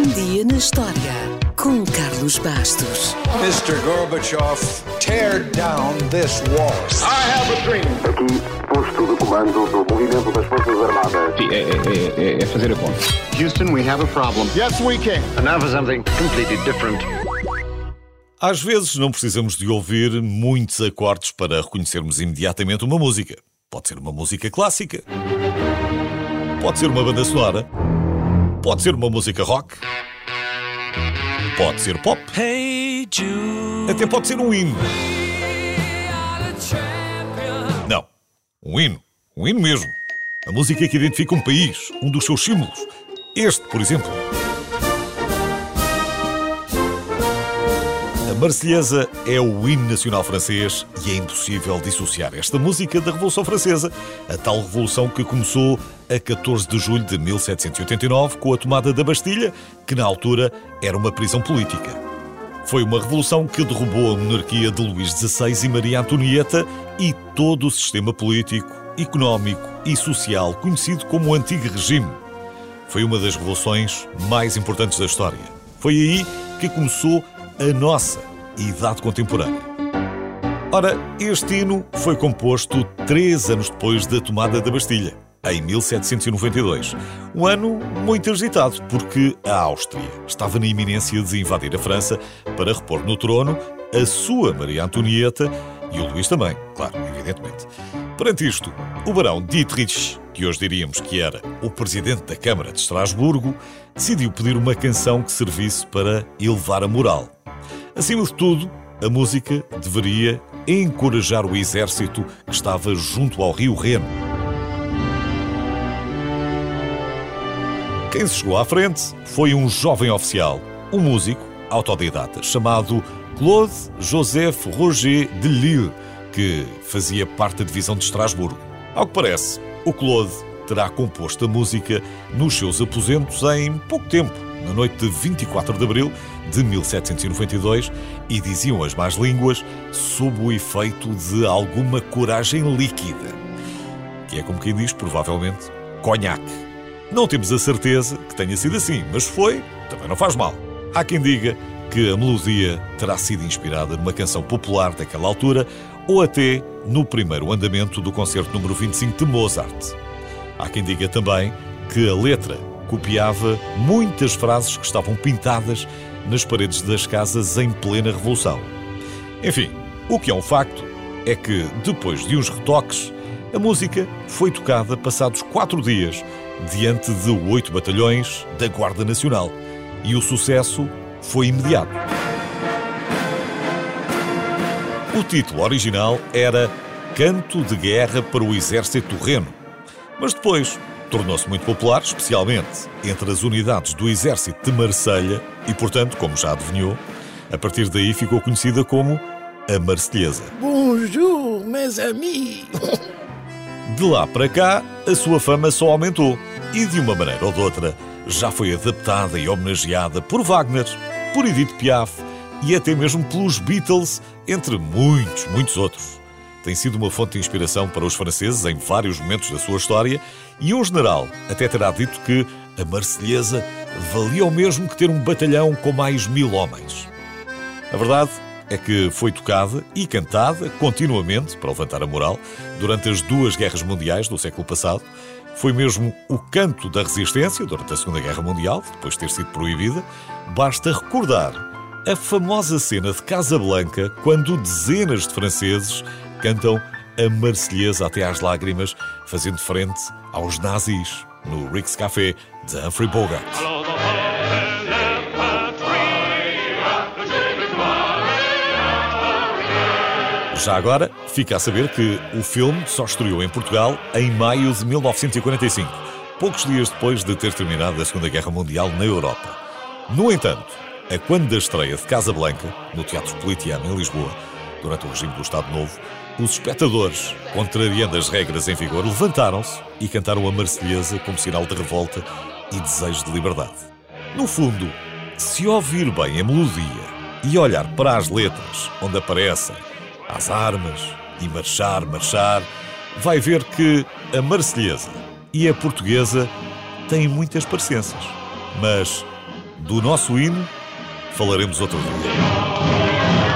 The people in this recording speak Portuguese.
Um dia na história com Carlos Bastos. Mr. Gorbachev, tear down this wall. I have a dream. Aqui, posto de comando do movimento das Forças Armadas. Sim, é, é, é, é fazer a conta. Houston, we have a problem. Yes, we can. And now for something completely different. Às vezes não precisamos de ouvir muitos acordes para reconhecermos imediatamente uma música. Pode ser uma música clássica, pode ser uma banda sonora, pode ser uma música rock, pode ser pop, até pode ser um hino. Não, um hino, um hino mesmo. A música que identifica um país, um dos seus símbolos. Este, por exemplo. Marselhesa é o hino nacional francês e é impossível dissociar esta música da Revolução Francesa, a tal revolução que começou a 14 de julho de 1789 com a tomada da Bastilha, que na altura era uma prisão política. Foi uma revolução que derrubou a monarquia de Luís XVI e Maria Antonieta e todo o sistema político, económico e social conhecido como o Antigo Regime. Foi uma das revoluções mais importantes da história. Foi aí que começou a nossa Idade Contemporânea. Ora, este hino foi composto três anos depois da tomada da Bastilha, em 1792. Um ano muito agitado, porque a Áustria estava na iminência de invadir a França para repor no trono a sua Maria Antonieta e o Luís também, claro, evidentemente. Perante isto, o barão Dietrich, que hoje diríamos que era o presidente da Câmara de Estrasburgo, decidiu pedir uma canção que servisse para elevar a moral. Acima de tudo, a música deveria encorajar o exército que estava junto ao rio Reno. Quem se chegou à frente foi um jovem oficial, um músico autodidata chamado Claude Joseph Roger de Lille, que fazia parte da divisão de Estrasburgo. Ao que parece, o Claude terá composto a música nos seus aposentos em pouco tempo, na noite de 24 de abril de 1792, e diziam as más línguas, sob o efeito de alguma coragem líquida. Que é como quem diz, provavelmente, conhaque. Não temos a certeza que tenha sido assim, mas foi, também não faz mal. Há quem diga que a melodia terá sido inspirada numa canção popular daquela altura ou até no primeiro andamento do concerto número 25 de Mozart. Há quem diga também que a letra copiava muitas frases que estavam pintadas nas paredes das casas em plena Revolução. Enfim, o que é um facto é que, depois de uns retoques, a música foi tocada passados quatro dias diante de oito batalhões da Guarda Nacional e o sucesso foi imediato. O título original era Canto de Guerra para o Exército Reno, mas depois tornou-se muito popular, especialmente entre as unidades do Exército de Marselha e, portanto, como já adivinhou, a partir daí ficou conhecida como a Marselhesa. Bonjour, mes amis! De lá para cá, a sua fama só aumentou e, de uma maneira ou de outra, já foi adaptada e homenageada por Wagner, por Edith Piaf e até mesmo pelos Beatles, entre muitos, muitos outros. Tem sido uma fonte de inspiração para os franceses em vários momentos da sua história e um general até terá dito que a Marselhesa valia o mesmo que ter um batalhão com mais mil homens. A verdade é que foi tocada e cantada continuamente para levantar a moral durante as duas guerras mundiais do século passado. Foi mesmo o canto da resistência durante a Segunda Guerra Mundial, depois de ter sido proibida. Basta recordar a famosa cena de Casablanca quando dezenas de franceses cantam a Marselhesa até às lágrimas, fazendo frente aos nazis no Rick's Café de Humphrey Bogart. Já agora, fica a saber que o filme só estreou em Portugal em maio de 1945, poucos dias depois de ter terminado a Segunda Guerra Mundial na Europa. No entanto, a quando da estreia de Casablanca, no Teatro Politeama em Lisboa, durante o regime do Estado Novo, os espectadores, contrariando as regras em vigor, levantaram-se e cantaram a Marselhesa como sinal de revolta e desejo de liberdade. No fundo, se ouvir bem a melodia e olhar para as letras onde aparecem as armas e marchar, marchar, vai ver que a Marselhesa e a portuguesa têm muitas parecenças. Mas Do nosso hino falaremos outro dia.